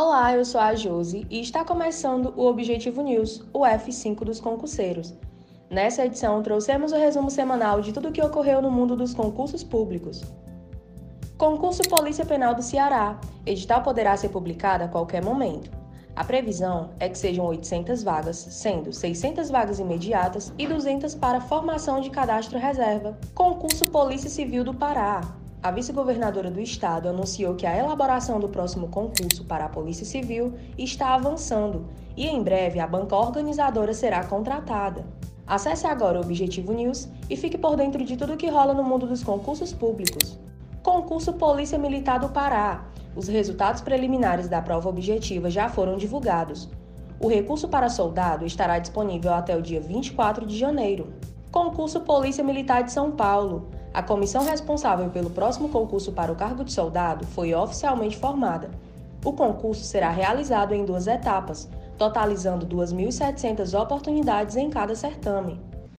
Olá, eu sou a Josi e está começando o Objetivo News, o F5 dos concurseiros. Nessa edição, trouxemos o resumo semanal de tudo o que ocorreu no mundo dos concursos públicos. Concurso Polícia Penal do Ceará. Edital poderá ser publicado a qualquer momento. A previsão é que sejam 800 vagas, sendo 600 vagas imediatas e 200 para formação de cadastro reserva. Concurso Polícia Civil do Pará. A vice-governadora do estado anunciou que a elaboração do próximo concurso para a Polícia Civil está avançando e em breve a banca organizadora será contratada. Acesse agora o Objetivo News e fique por dentro de tudo que rola no mundo dos concursos públicos. Concurso Polícia Militar do Pará. Os resultados preliminares da prova objetiva já foram divulgados. O recurso para soldado estará disponível até o dia 24 de janeiro. Concurso Polícia Militar de São Paulo. A comissão responsável pelo próximo concurso para o cargo de soldado foi oficialmente formada. O concurso será realizado em duas etapas, totalizando 2.700 oportunidades em cada certame.